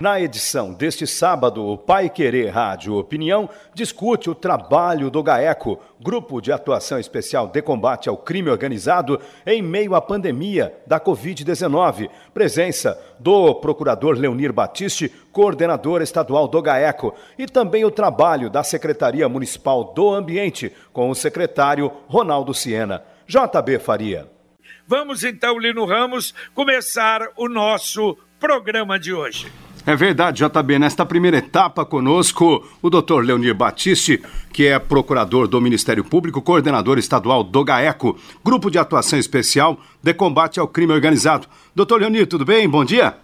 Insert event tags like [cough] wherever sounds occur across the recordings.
Na edição deste sábado, o Pai Querer Rádio Opinião discute o trabalho do GAECO, Grupo de Atuação Especial de Combate ao Crime Organizado, em meio à pandemia da Covid-19. Presença do Procurador Leonir Batiste, coordenador estadual do GAECO, e também o trabalho da Secretaria Municipal do Ambiente, com o secretário Ronaldo Siena. JB Faria. Vamos então, Lino Ramos, começar o nosso programa de hoje. É verdade, JB. Nesta primeira etapa conosco, o doutor Leonir Batiste, que é procurador do Ministério Público, coordenador estadual do GAECO, Grupo de Atuação Especial de Combate ao Crime Organizado. Doutor Leonir, tudo bem? Bom dia.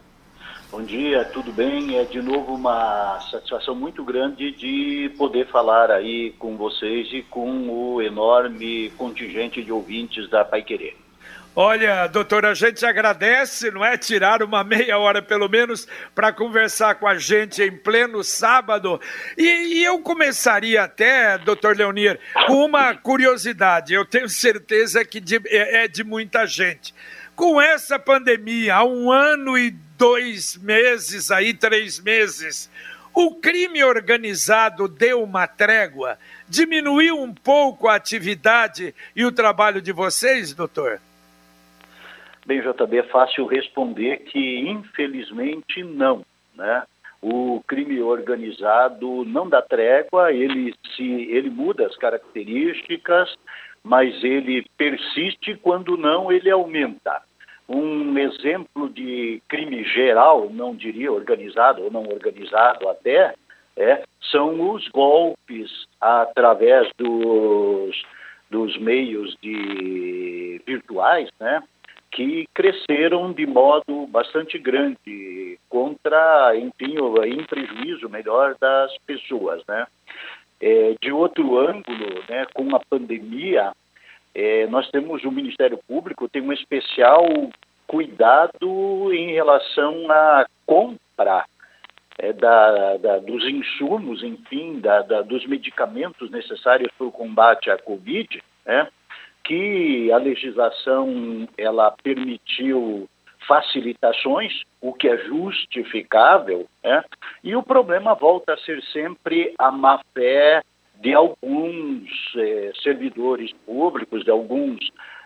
Bom dia, tudo bem? É de novo uma satisfação muito grande de poder falar aí com vocês e com o enorme contingente de ouvintes da Pai Querer. Olha, doutor, a gente agradece, não é? Tirar uma meia hora pelo menos para conversar com a gente em pleno sábado. E, e, eu começaria até, doutor Leonir, com uma curiosidade. Eu tenho certeza que de, é, é de muita gente. Com essa pandemia, há um ano e dois meses, aí três meses, o crime organizado deu uma trégua? Diminuiu um pouco a atividade e o trabalho de vocês, doutor? Bem, JB, é fácil responder que, infelizmente, não. Né? O crime organizado não dá trégua, ele, se, ele muda as características, mas ele persiste, quando não, ele aumenta. Um exemplo de crime geral, não diria organizado ou não organizado até, é, são os golpes através dos, dos meios de virtuais, né? Que cresceram de modo bastante grande contra, enfim, em prejuízo melhor das pessoas, né? É, de outro ângulo, né, com a pandemia, é, nós temos o Ministério Público tem um especial cuidado em relação à compra é, da, da, dos insumos, enfim, da, dos medicamentos necessários para o combate à Covid, né? Que a legislação ela permitiu facilitações, o que é justificável, né? e o problema volta a ser sempre a má fé de alguns eh, servidores públicos, de alguns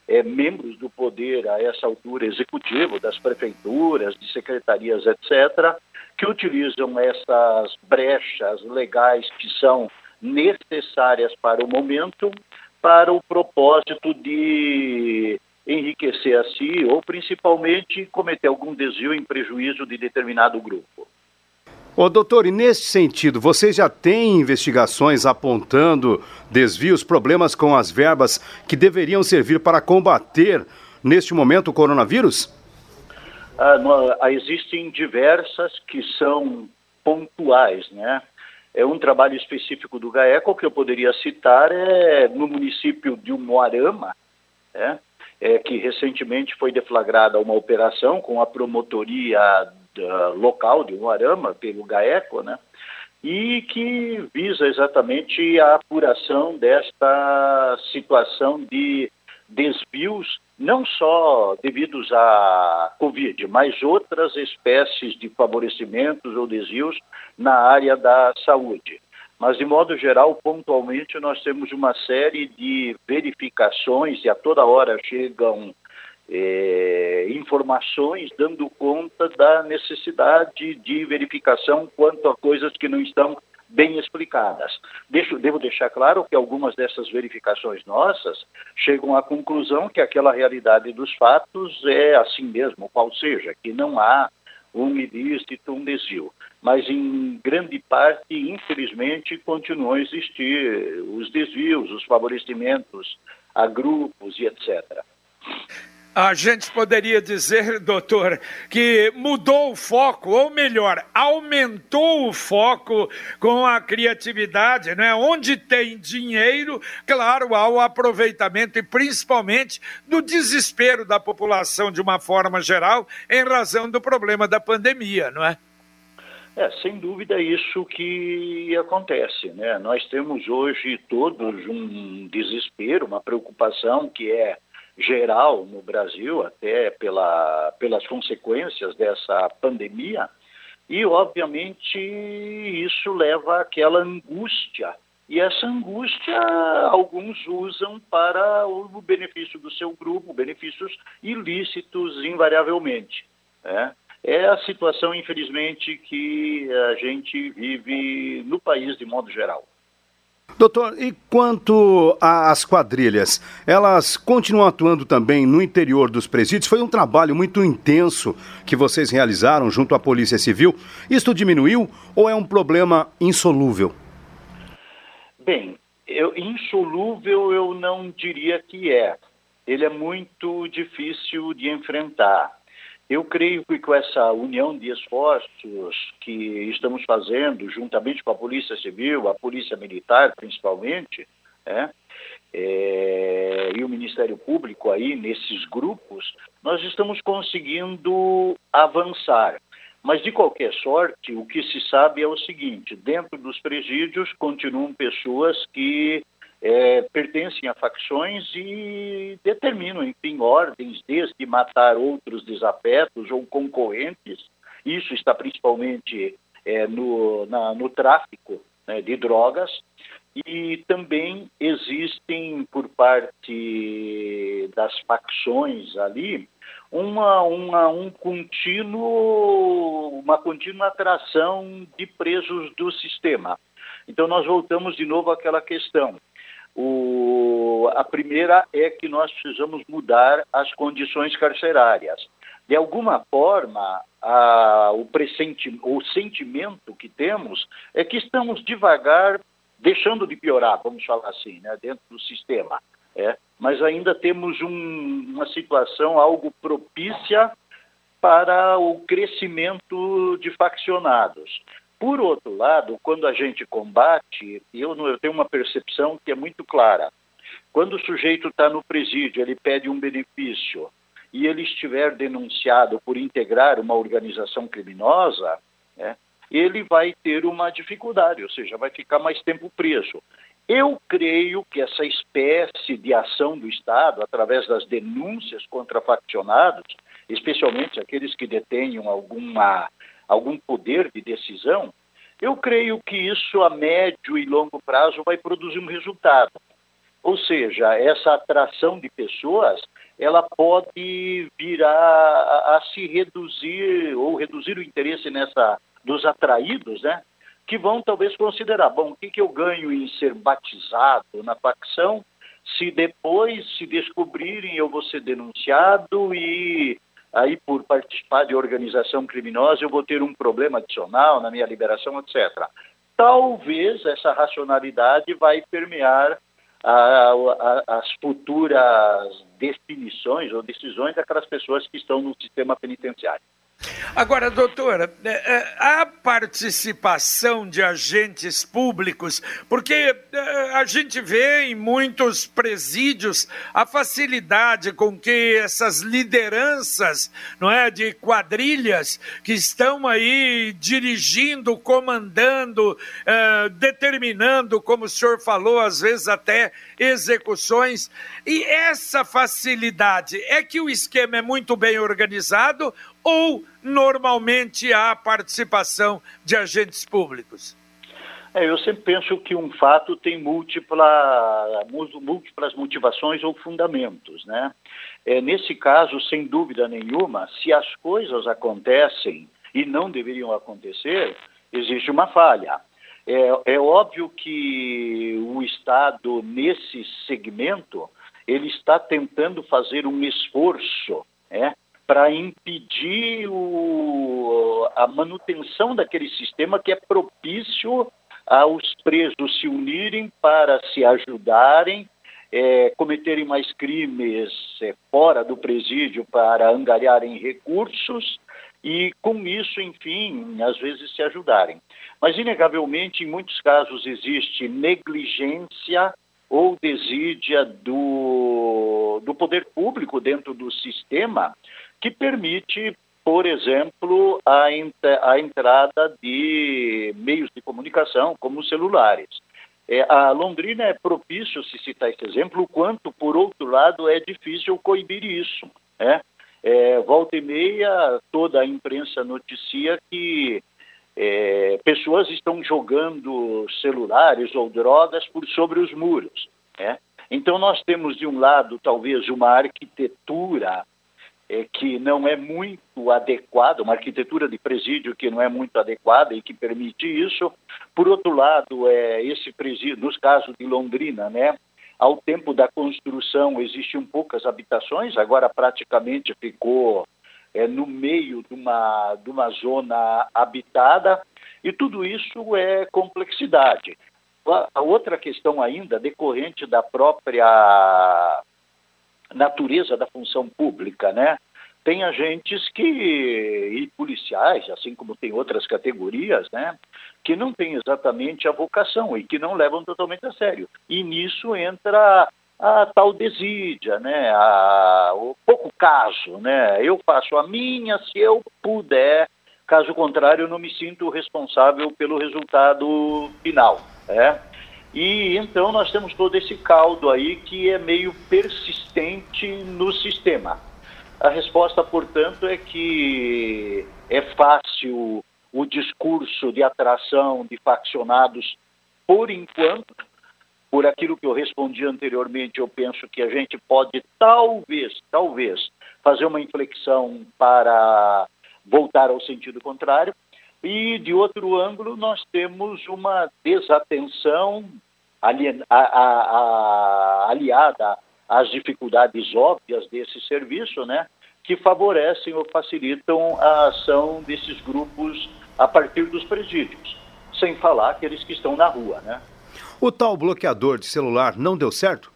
eh, membros do poder a essa altura executivo, das prefeituras, de secretarias, etc., que utilizam essas brechas legais que são necessárias para o momento para o propósito de enriquecer a si ou principalmente cometer algum desvio em prejuízo de determinado grupo. Ô, doutor, e nesse sentido, vocês já têm investigações apontando desvios, problemas com as verbas que deveriam servir para combater, neste momento, o coronavírus? Ah, existem diversas que são pontuais, né? É um trabalho específico do GAECO que eu poderia citar é no município de Umuarama, é, é, que recentemente foi deflagrada uma operação com a promotoria da, local de Umuarama, pelo GAECO, né? e que visa exatamente a apuração desta situação de desvios, não só devidos à Covid, mas outras espécies de favorecimentos ou desvios na área da saúde. Mas, de modo geral, pontualmente, nós temos uma série de verificações e a toda hora chegam é, informações dando conta da necessidade de verificação quanto a coisas que não estão bem explicadas. Deixo, devo deixar claro que algumas dessas verificações nossas chegam à conclusão que aquela realidade dos fatos é assim mesmo, qual seja, que não há um ilícito, um desvio. Mas, em grande parte, infelizmente, continuam a existir os desvios, os favorecimentos a grupos e etc. A gente poderia dizer, doutor, que mudou o foco, ou melhor, aumentou o foco com a criatividade, né? Onde tem dinheiro, claro, há o aproveitamento e principalmente do desespero da população de uma forma geral em razão do problema da pandemia, não é? É, sem dúvida isso que acontece, né? Nós temos hoje todos um desespero, uma preocupação que é geral no Brasil, até pela, pelas consequências dessa pandemia, e obviamente isso leva àquela angústia. E essa angústia alguns usam para o benefício do seu grupo, benefícios ilícitos invariavelmente. Né? É a situação, infelizmente, que a gente vive no país de modo geral. Doutor, e quanto às quadrilhas, elas continuam atuando também no interior dos presídios? Foi um trabalho muito intenso que vocês realizaram junto à Polícia Civil. Isto diminuiu ou é um problema insolúvel? Bem, eu, insolúvel eu não diria que é. Ele é muito difícil de enfrentar. Eu creio que com essa união de esforços que estamos fazendo, juntamente com a Polícia Civil, a Polícia Militar principalmente, né, é, e o Ministério Público aí nesses grupos, nós estamos conseguindo avançar. Mas, de qualquer sorte, o que se sabe é o seguinte: dentro dos presídios continuam pessoas que é, pertencem a facções e determinam, enfim, ordens desde matar outros desafetos ou concorrentes. Isso está principalmente é, no, na, no tráfico né, de drogas. E também existem, por parte das facções ali, uma, uma, um contínuo, uma contínua atração de presos do sistema. Então, nós voltamos de novo àquela questão. O, a primeira é que nós precisamos mudar as condições carcerárias. De alguma forma, a, o, o sentimento que temos é que estamos devagar deixando de piorar, vamos falar assim, né, dentro do sistema. É, mas ainda temos um, uma situação algo propícia para o crescimento de faccionados. Por outro lado, quando a gente combate, eu, eu tenho uma percepção que é muito clara. Quando o sujeito está no presídio, ele pede um benefício e ele estiver denunciado por integrar uma organização criminosa, né, ele vai ter uma dificuldade, ou seja, vai ficar mais tempo preso. Eu creio que essa espécie de ação do Estado, através das denúncias contra faccionados, especialmente aqueles que detenham alguma algum poder de decisão, eu creio que isso a médio e longo prazo vai produzir um resultado. Ou seja, essa atração de pessoas, ela pode vir a, a, a se reduzir ou reduzir o interesse nessa dos atraídos, né? Que vão talvez considerar, bom, o que, que eu ganho em ser batizado na facção se depois se descobrirem eu vou ser denunciado e aí por participar de organização criminosa eu vou ter um problema adicional na minha liberação, etc. Talvez essa racionalidade vai permear a, a, as futuras definições ou decisões daquelas pessoas que estão no sistema penitenciário. Agora, doutora, é, é, a participação de agentes públicos, porque é, a gente vê em muitos presídios a facilidade com que essas lideranças, não é, de quadrilhas que estão aí dirigindo, comandando, determinando, como o senhor falou, às vezes até execuções. E essa facilidade é que o esquema é muito bem organizado ou normalmente há participação de agentes públicos? É, eu sempre penso que um fato tem múltipla, múltiplas motivações ou fundamentos, né? É, nesse caso, sem dúvida nenhuma, se as coisas acontecem e não deveriam acontecer, existe uma falha. É, é óbvio que o Estado, nesse segmento, ele está tentando fazer um esforço, é, para impedir o, a manutenção daquele sistema que é propício aos presos se unirem para se ajudarem é, cometerem mais crimes é, fora do presídio para angariarem recursos e, com isso, enfim, às vezes se ajudarem. Mas, inegavelmente, em muitos casos existe negligência ou desídia do, do poder público dentro do sistema que permite, por exemplo, a, a entrada de meios de comunicação como celulares. É, a Londrina é propício se citar esse exemplo, quanto, por outro lado, é difícil coibir isso. Né? É, volta e meia, toda a imprensa noticia que é, pessoas estão jogando celulares ou drogas por sobre os muros. Né? Então, nós temos, de um lado, talvez uma arquitetura é, que não é muito adequada, uma arquitetura de presídio que não é muito adequada e que permite isso. Por outro lado, é, esse presídio, nos casos de Londrina, né, ao tempo da construção existiam poucas habitações, agora praticamente ficou é, no meio de uma, de uma zona habitada, e tudo isso é complexidade. A outra questão ainda, decorrente da própria natureza da função pública, né? Tem agentes que, e policiais, assim como tem outras categorias, né, que não têm exatamente a vocação e que não levam totalmente a sério. E nisso entra a tal desídia, né, a, o pouco caso, né, eu faço a minha se eu puder, caso contrário eu não me sinto responsável pelo resultado final, né. E então nós temos todo esse caldo aí que é meio persistente no sistema. A resposta, portanto, é que é fácil o discurso de atração de faccionados por enquanto. Por aquilo que eu respondi anteriormente, eu penso que a gente pode talvez, talvez, fazer uma inflexão para voltar ao sentido contrário. E, de outro ângulo, nós temos uma desatenção alien, a, a, a, aliada às dificuldades óbvias desse serviço, né, que favorecem ou facilitam a ação desses grupos a partir dos presídios, sem falar aqueles que estão na rua, né. O tal bloqueador de celular não deu certo?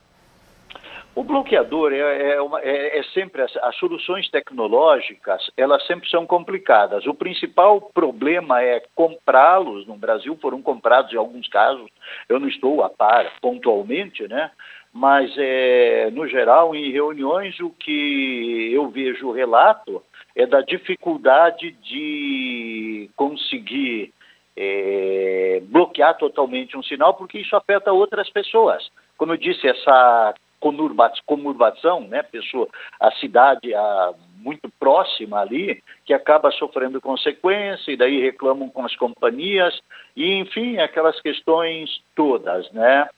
O bloqueador é, é, uma, é, é sempre as, as, soluções tecnológicas, elas sempre são complicadas. O principal problema é comprá-los. No Brasil foram comprados em alguns casos. Eu não estou a par pontualmente, né? Mas é, no geral, em reuniões, o que eu vejo relato é da dificuldade de conseguir é, bloquear totalmente um sinal, porque isso afeta outras pessoas. Como eu disse, essa conurbação, né, pessoa, a cidade a, muito próxima ali, que acaba sofrendo consequência, e daí reclamam com as companhias, e enfim, aquelas questões todas, né?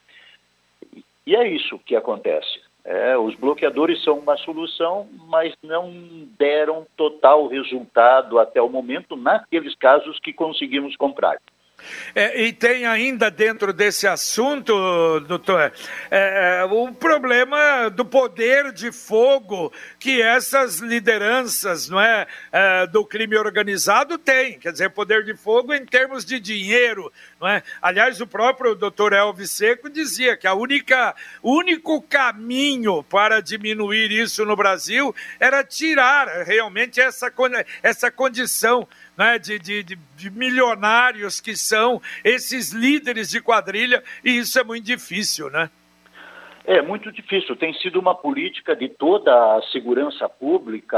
E é isso que acontece. É, os bloqueadores são uma solução, mas não deram total resultado até o momento naqueles casos que conseguimos comprar. É, e tem ainda dentro desse assunto, doutor, é, é, o problema do poder de fogo que essas lideranças não é, é, do crime organizado têm. Quer dizer, poder de fogo em termos de dinheiro. Não é? Aliás, o próprio doutor Elvis Seco dizia que a única, único caminho para diminuir isso no Brasil era tirar realmente essa, essa condição né, de, de, de, milionários que são esses líderes de quadrilha, e isso é muito difícil, né? É muito difícil. Tem sido uma política de toda a segurança pública.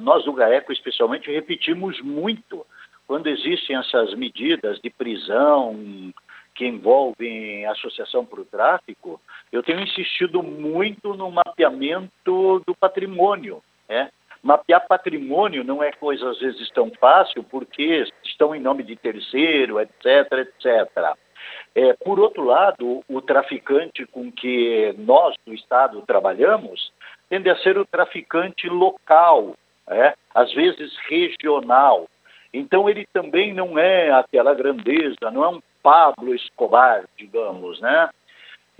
Nós do GAECO, especialmente, repetimos muito quando existem essas medidas de prisão que envolvem associação para o tráfico. Eu tenho insistido muito no mapeamento do patrimônio. Né? Mapear patrimônio não é coisa às vezes tão fácil, porque estão em nome de terceiro, etc, etc. É, por outro lado, o traficante com que nós do Estado trabalhamos tende a ser o traficante local, é? às vezes regional. Então ele também não é aquela grandeza, não é um Pablo Escobar, digamos, né?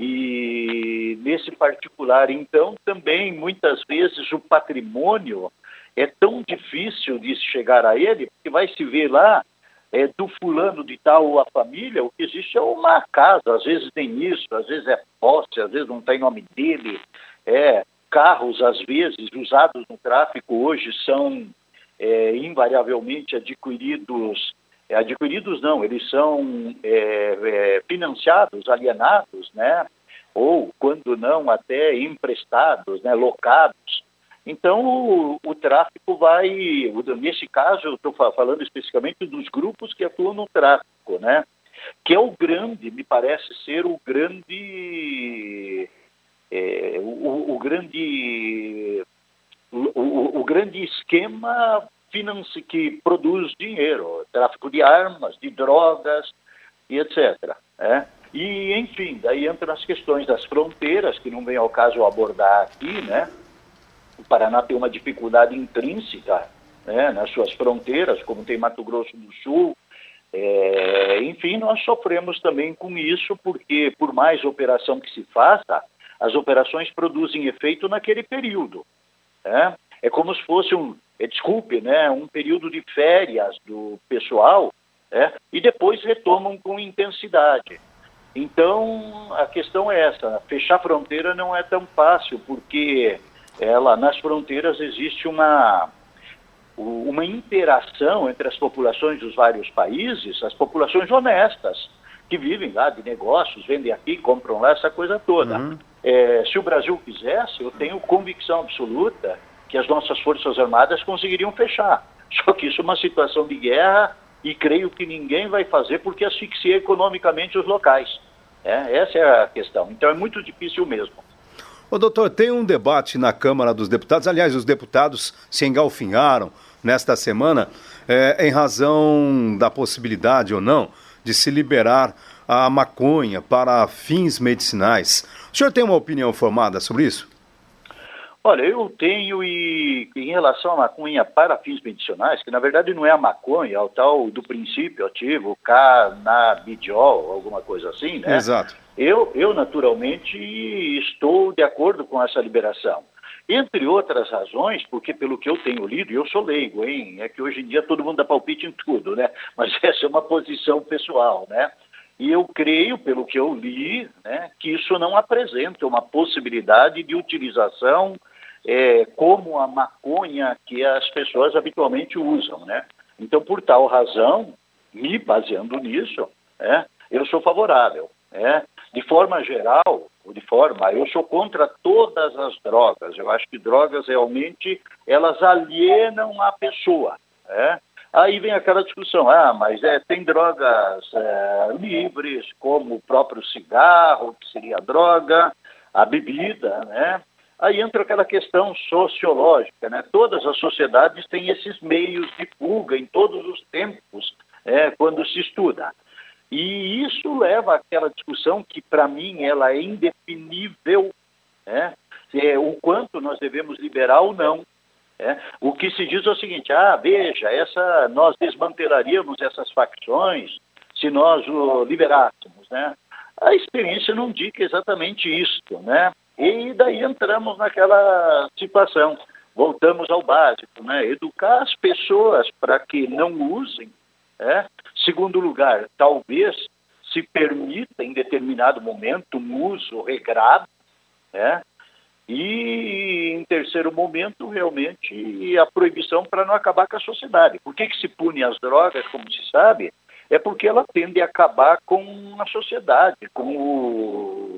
E nesse particular, então, também muitas vezes o patrimônio é tão difícil de chegar a ele, que vai se ver lá é, do fulano de tal a família, o que existe é uma casa, às vezes tem isso, às vezes é posse, às vezes não tem nome dele, é, carros, às vezes, usados no tráfico hoje são é, invariavelmente adquiridos, adquiridos não, eles são é, é, financiados, alienados, né? ou, quando não, até emprestados, né? locados. Então, o, o tráfico vai, nesse caso, eu estou falando especificamente dos grupos que atuam no tráfico, né? que é o grande, me parece ser o grande, é, o, o, grande, o, o grande esquema finance que produz dinheiro, tráfico de armas, de drogas e etc. É? E, enfim, daí entram as questões das fronteiras, que não vem ao caso abordar aqui, né? O Paraná tem uma dificuldade intrínseca né, nas suas fronteiras, como tem Mato Grosso do Sul. É, enfim, nós sofremos também com isso, porque por mais operação que se faça, as operações produzem efeito naquele período. Né? É como se fosse um, desculpe, né, um período de férias do pessoal, é, e depois retomam com intensidade. Então, a questão é essa: fechar fronteira não é tão fácil, porque ela nas fronteiras existe uma uma interação entre as populações dos vários países, as populações honestas que vivem lá de negócios, vendem aqui, compram lá, essa coisa toda. Uhum. É, se o Brasil quisesse, eu tenho convicção absoluta que as nossas forças armadas conseguiriam fechar. [laughs] Só que isso é uma situação de guerra e creio que ninguém vai fazer porque asfixia economicamente os locais. É, essa é a questão. Então é muito difícil mesmo. Ô, doutor, tem um debate na Câmara dos Deputados, aliás, os deputados se engalfinharam nesta semana é, em razão da possibilidade ou não de se liberar a maconha para fins medicinais. O senhor tem uma opinião formada sobre isso? Olha, eu tenho e em relação à maconha para fins medicinais, que na verdade não é a maconha, é o tal do princípio ativo, canabidiol, alguma coisa assim, né? Exato. Eu, eu, naturalmente, estou de acordo com essa liberação. Entre outras razões, porque pelo que eu tenho lido, e eu sou leigo, hein? É que hoje em dia todo mundo dá palpite em tudo, né? [laughs] Mas essa é uma posição pessoal, né? E eu creio, pelo que eu li, né, que isso não apresenta uma possibilidade de utilização é, como a maconha que as pessoas habitualmente usam, né? Então, por tal razão, me baseando nisso, é, eu sou favorável. É, de forma geral, ou de forma, eu sou contra todas as drogas. Eu acho que drogas realmente elas alienam a pessoa. É? Aí vem aquela discussão, ah, mas é, tem drogas é, livres, como o próprio cigarro, que seria droga, a bebida, né? Aí entra aquela questão sociológica, né? Todas as sociedades têm esses meios de fuga em todos os tempos, é, quando se estuda. E isso leva àquela discussão que, para mim, ela é indefinível, né? é, o quanto nós devemos liberar ou não. É? O que se diz é o seguinte: ah, veja, essa, nós desmantelaríamos essas facções se nós o liberássemos, né? A experiência não indica exatamente isso, né? E daí entramos naquela situação. Voltamos ao básico, né? Educar as pessoas para que não usem é? Segundo lugar, talvez se permita em determinado momento um uso regrado, é? e em terceiro momento, realmente, a proibição para não acabar com a sociedade. Por que, que se pune as drogas, como se sabe? É porque ela tende a acabar com a sociedade, com o.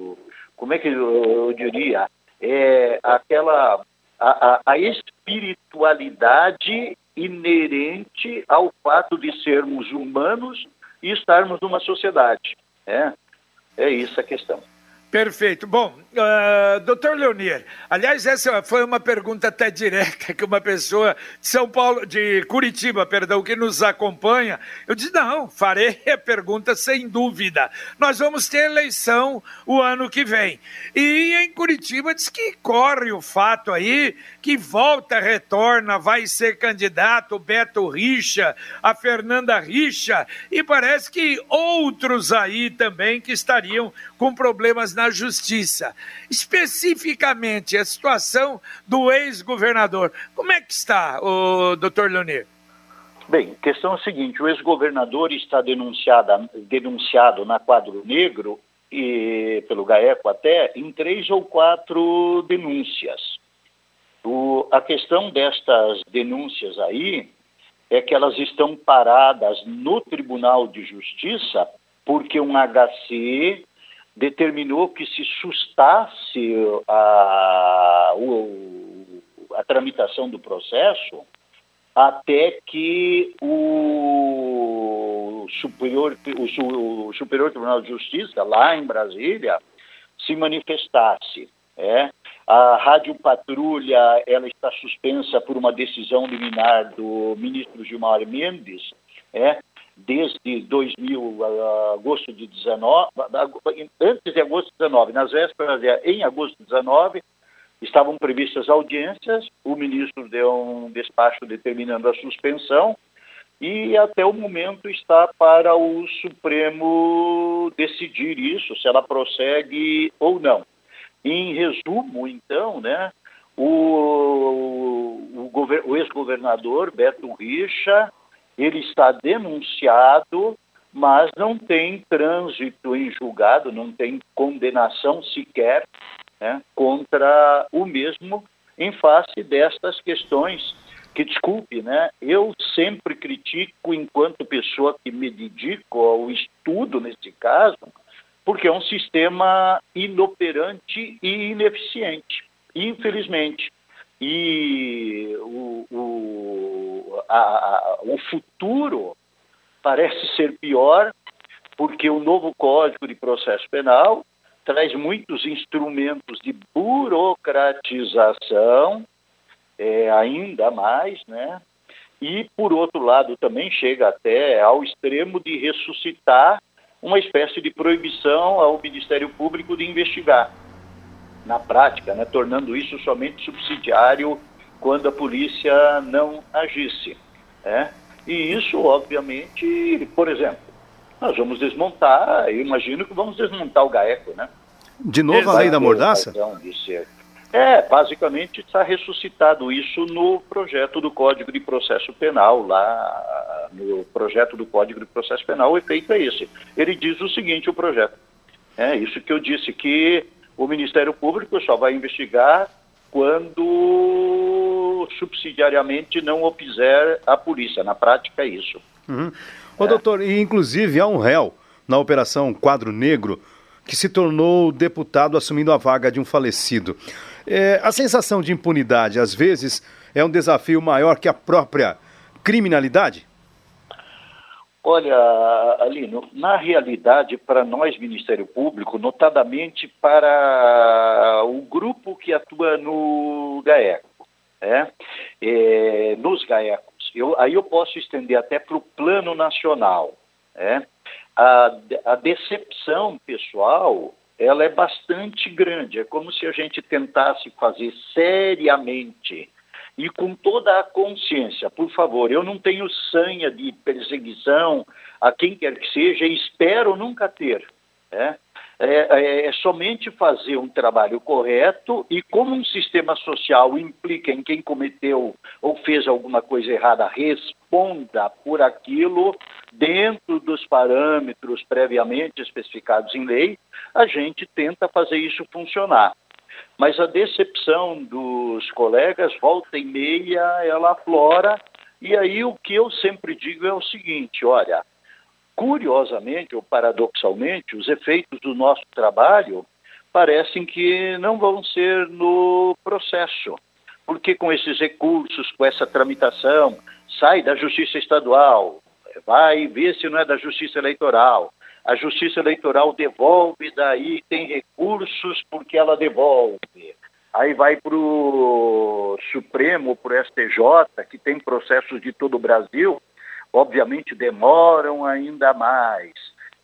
Como é que eu diria? É aquela. a, a, a espiritualidade inerente ao fato de sermos humanos e estarmos numa sociedade. É, é isso a questão. Perfeito. Bom, uh, doutor Leonir, aliás, essa foi uma pergunta até direta que uma pessoa de São Paulo, de Curitiba, perdão, que nos acompanha, eu disse, não, farei [laughs] a pergunta sem dúvida. Nós vamos ter eleição o ano que vem. E em Curitiba diz que corre o fato aí que volta, retorna, vai ser candidato Beto Richa, a Fernanda Richa, e parece que outros aí também que estariam com problemas na justiça. Especificamente a situação do ex-governador. Como é que está, o doutor Leonir? Bem, a questão é a seguinte: o ex-governador está denunciado na quadro negro, e pelo GAECO até, em três ou quatro denúncias. O, a questão destas denúncias aí é que elas estão paradas no Tribunal de Justiça porque um HC determinou que se sustasse a, a, tramitação do processo até que o superior, o superior Tribunal de Justiça, lá em Brasília, se manifestasse. É. A Rádio Patrulha ela está suspensa por uma decisão liminar do ministro Gilmar Mendes, é, desde 2000, agosto de 19, antes de agosto de 19, nas vésperas, em agosto de 19, Estavam previstas audiências, o ministro deu um despacho determinando a suspensão e até o momento está para o Supremo decidir isso, se ela prossegue ou não. Em resumo, então, né, o, o, o ex-governador Beto Richa, ele está denunciado, mas não tem trânsito em julgado, não tem condenação sequer né, contra o mesmo em face destas questões que, desculpe, né, eu sempre critico enquanto pessoa que me dedico ao estudo nesse caso, porque é um sistema inoperante e ineficiente, infelizmente. E o, o, a, o futuro parece ser pior, porque o novo Código de Processo Penal traz muitos instrumentos de burocratização, é, ainda mais, né? E, por outro lado, também chega até ao extremo de ressuscitar uma espécie de proibição ao Ministério Público de investigar, na prática, né? tornando isso somente subsidiário quando a polícia não agisse. Né? E isso, obviamente, por exemplo, nós vamos desmontar, eu imagino que vamos desmontar o GAECO, né? De novo a lei da mordaça? É, basicamente está ressuscitado isso no projeto do Código de Processo Penal, lá no projeto do Código de Processo Penal, o efeito é esse. Ele diz o seguinte, o projeto, é isso que eu disse, que o Ministério Público só vai investigar quando subsidiariamente não opuser a polícia. Na prática é isso. Uhum. Ô, é. doutor, e inclusive há um réu na Operação Quadro Negro que se tornou deputado assumindo a vaga de um falecido. É, a sensação de impunidade, às vezes, é um desafio maior que a própria criminalidade? Olha, Alino, na realidade, para nós, Ministério Público, notadamente para o grupo que atua no GAECO, é, é, nos GAECOS, eu, aí eu posso estender até para o plano nacional. É, a, a decepção pessoal ela é bastante grande. É como se a gente tentasse fazer seriamente e com toda a consciência. Por favor, eu não tenho sanha de perseguição a quem quer que seja e espero nunca ter. Né? É, é, é, somente fazer um trabalho correto e como um sistema social implica em quem cometeu ou fez alguma coisa errada, responda por aquilo dentro dos parâmetros previamente especificados em lei, a gente tenta fazer isso funcionar. Mas a decepção dos colegas, volta e meia, ela aflora, e aí o que eu sempre digo é o seguinte, olha, Curiosamente ou paradoxalmente, os efeitos do nosso trabalho parecem que não vão ser no processo, porque com esses recursos, com essa tramitação, sai da Justiça Estadual, vai ver se não é da Justiça Eleitoral. A Justiça Eleitoral devolve, daí tem recursos porque ela devolve. Aí vai para o Supremo, para o STJ, que tem processos de todo o Brasil, obviamente demoram ainda mais.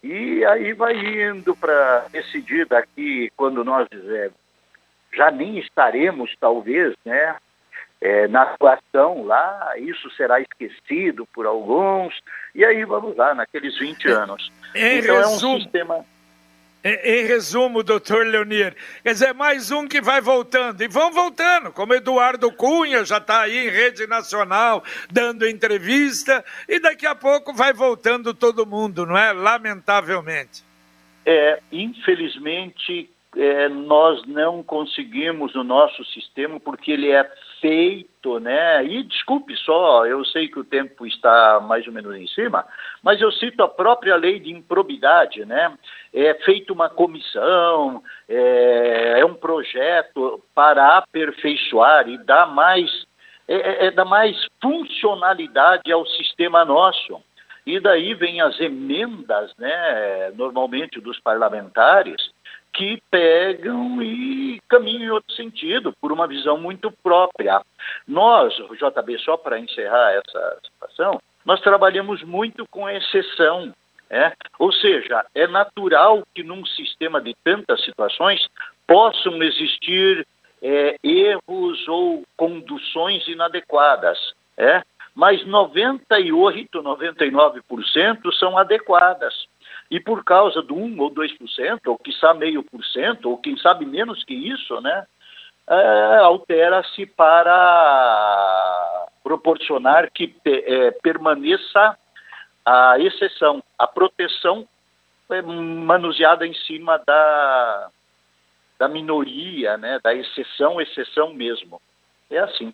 E aí vai indo para decidir daqui, quando nós é, já nem estaremos, talvez, né, é, na atuação lá, isso será esquecido por alguns, e aí vamos lá, naqueles 20 anos. Em então resumo, é um sistema. Em, resumo, doutor Leonir, quer dizer, mais um que vai voltando, e vão voltando, como Eduardo Cunha já está aí em rede nacional dando entrevista, e daqui a pouco vai voltando todo mundo, não é? Lamentavelmente. É, infelizmente, é, nós não conseguimos o nosso sistema porque ele é feito, né? E desculpe só, eu sei que o tempo está mais ou menos em cima, mas eu cito a própria lei de improbidade, né? É feita uma comissão, é, é um projeto para aperfeiçoar e dar mais, é, é, é dar mais funcionalidade ao sistema nosso. E daí vem as emendas, né, normalmente dos parlamentares, que pegam e caminham em outro sentido, por uma visão muito própria. Nós, JB, só para encerrar essa situação, nós trabalhamos muito com exceção. É? Ou seja, é natural que num sistema de tantas situações possam existir é, erros ou conduções inadequadas. É? Mas 98, 99% são adequadas e por causa do 1 ou 2%, ou quiçá meio por cento, ou quem sabe menos que isso, né, é, altera-se para proporcionar que é, permaneça a exceção, a proteção é, manuseada em cima da, da minoria, né, da exceção, exceção mesmo. É assim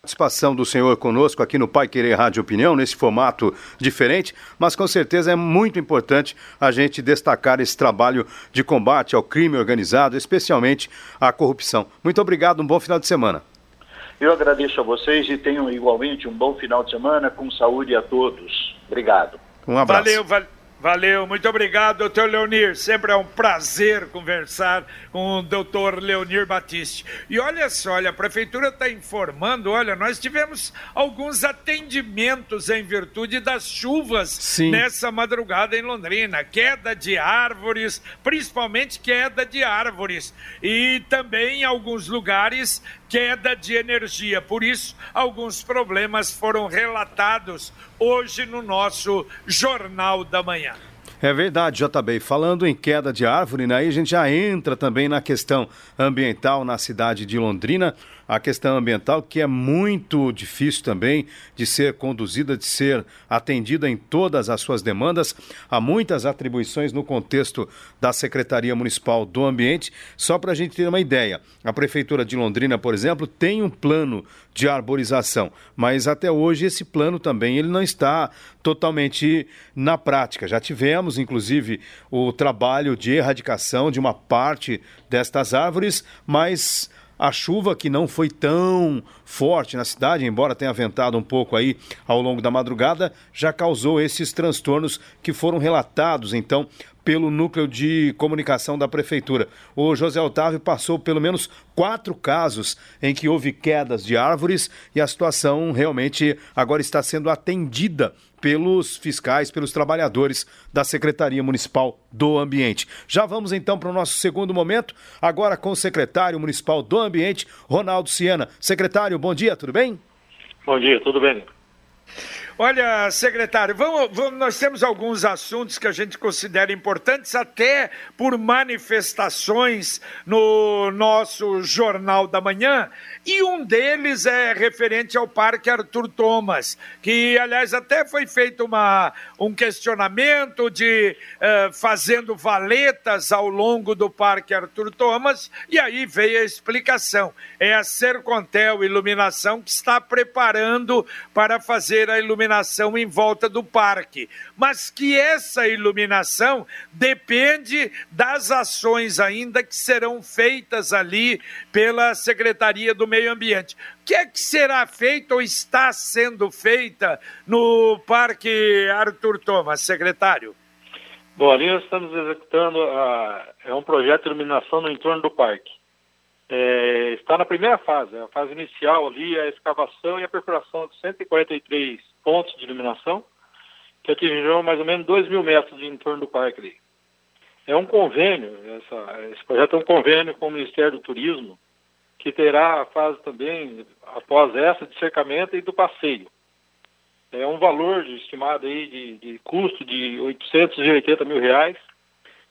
participação do senhor conosco aqui no Pai Querer Rádio Opinião, nesse formato diferente, mas com certeza é muito importante a gente destacar esse trabalho de combate ao crime organizado, especialmente à corrupção. Muito obrigado, um bom final de semana. Eu agradeço a vocês e tenham igualmente um bom final de semana com saúde a todos. Obrigado. Um abraço. Valeu, valeu. Valeu, muito obrigado, doutor Leonir. Sempre é um prazer conversar com o doutor Leonir Batiste. E olha só, olha, a prefeitura está informando, olha, nós tivemos alguns atendimentos em virtude das chuvas Sim. nessa madrugada em Londrina. Queda de árvores, principalmente queda de árvores. E também em alguns lugares queda de energia. Por isso, alguns problemas foram relatados hoje no nosso Jornal da Manhã. É verdade, JB. Falando em queda de árvore, né, aí a gente já entra também na questão ambiental na cidade de Londrina a questão ambiental, que é muito difícil também de ser conduzida, de ser atendida em todas as suas demandas. Há muitas atribuições no contexto da Secretaria Municipal do Ambiente. Só para a gente ter uma ideia, a Prefeitura de Londrina, por exemplo, tem um plano de arborização, mas até hoje esse plano também ele não está totalmente na prática. Já tivemos, inclusive, o trabalho de erradicação de uma parte destas árvores, mas a chuva que não foi tão forte na cidade, embora tenha ventado um pouco aí ao longo da madrugada, já causou esses transtornos que foram relatados então pelo núcleo de comunicação da prefeitura. O José Otávio passou pelo menos quatro casos em que houve quedas de árvores e a situação realmente agora está sendo atendida pelos fiscais, pelos trabalhadores da Secretaria Municipal do Ambiente. Já vamos então para o nosso segundo momento, agora com o secretário municipal do Ambiente, Ronaldo Siena. Secretário, bom dia, tudo bem? Bom dia, tudo bem. Olha, secretário, vamos, vamos, nós temos alguns assuntos que a gente considera importantes, até por manifestações no nosso Jornal da Manhã, e um deles é referente ao Parque Arthur Thomas, que, aliás, até foi feito uma, um questionamento de uh, fazendo valetas ao longo do Parque Arthur Thomas, e aí veio a explicação. É a Sercontel Iluminação que está preparando para fazer a iluminação iluminação em volta do parque, mas que essa iluminação depende das ações ainda que serão feitas ali pela Secretaria do Meio Ambiente. O que é que será feito ou está sendo feita no Parque Arthur Thomas, secretário? Bom, ali nós estamos executando a, é um projeto de iluminação no entorno do parque. É, está na primeira fase, a fase inicial ali, a escavação e a perfuração de 143 pontos de iluminação, que atingirão mais ou menos 2 mil metros em torno do parque ali. É um convênio, essa, esse projeto é um convênio com o Ministério do Turismo, que terá a fase também, após essa, de cercamento e do passeio. é um valor estimado aí de, de custo de 880 mil reais,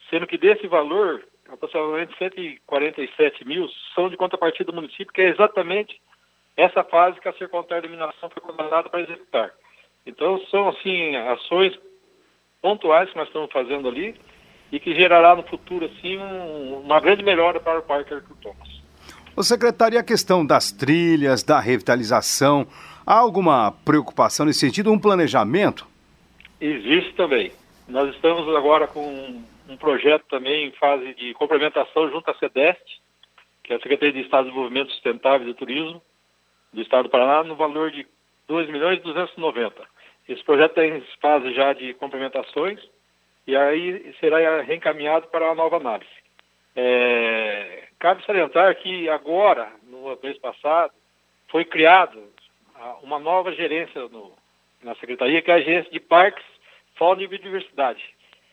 sendo que desse valor, aproximadamente 147 mil são de contrapartida do município, que é exatamente essa fase que a Sercontar de Iluminação foi contratada para executar. Então, são, assim, ações pontuais que nós estamos fazendo ali e que gerará no futuro, assim, um, uma grande melhora para o Parque Arthur Thomas. O secretário, e a questão das trilhas, da revitalização, há alguma preocupação nesse sentido, um planejamento? Existe também. Nós estamos agora com um projeto também em fase de complementação junto à SEDEST, que é a Secretaria de Estado de Desenvolvimento Sustentável e do Turismo do Estado do Paraná, no valor de 2 milhões e 290. Esse projeto está em fase já de complementações e aí será reencaminhado para a nova análise. É, cabe salientar que agora, no mês passado, foi criado uma nova gerência no, na Secretaria, que é a gerência de Parques, Fauna e Biodiversidade.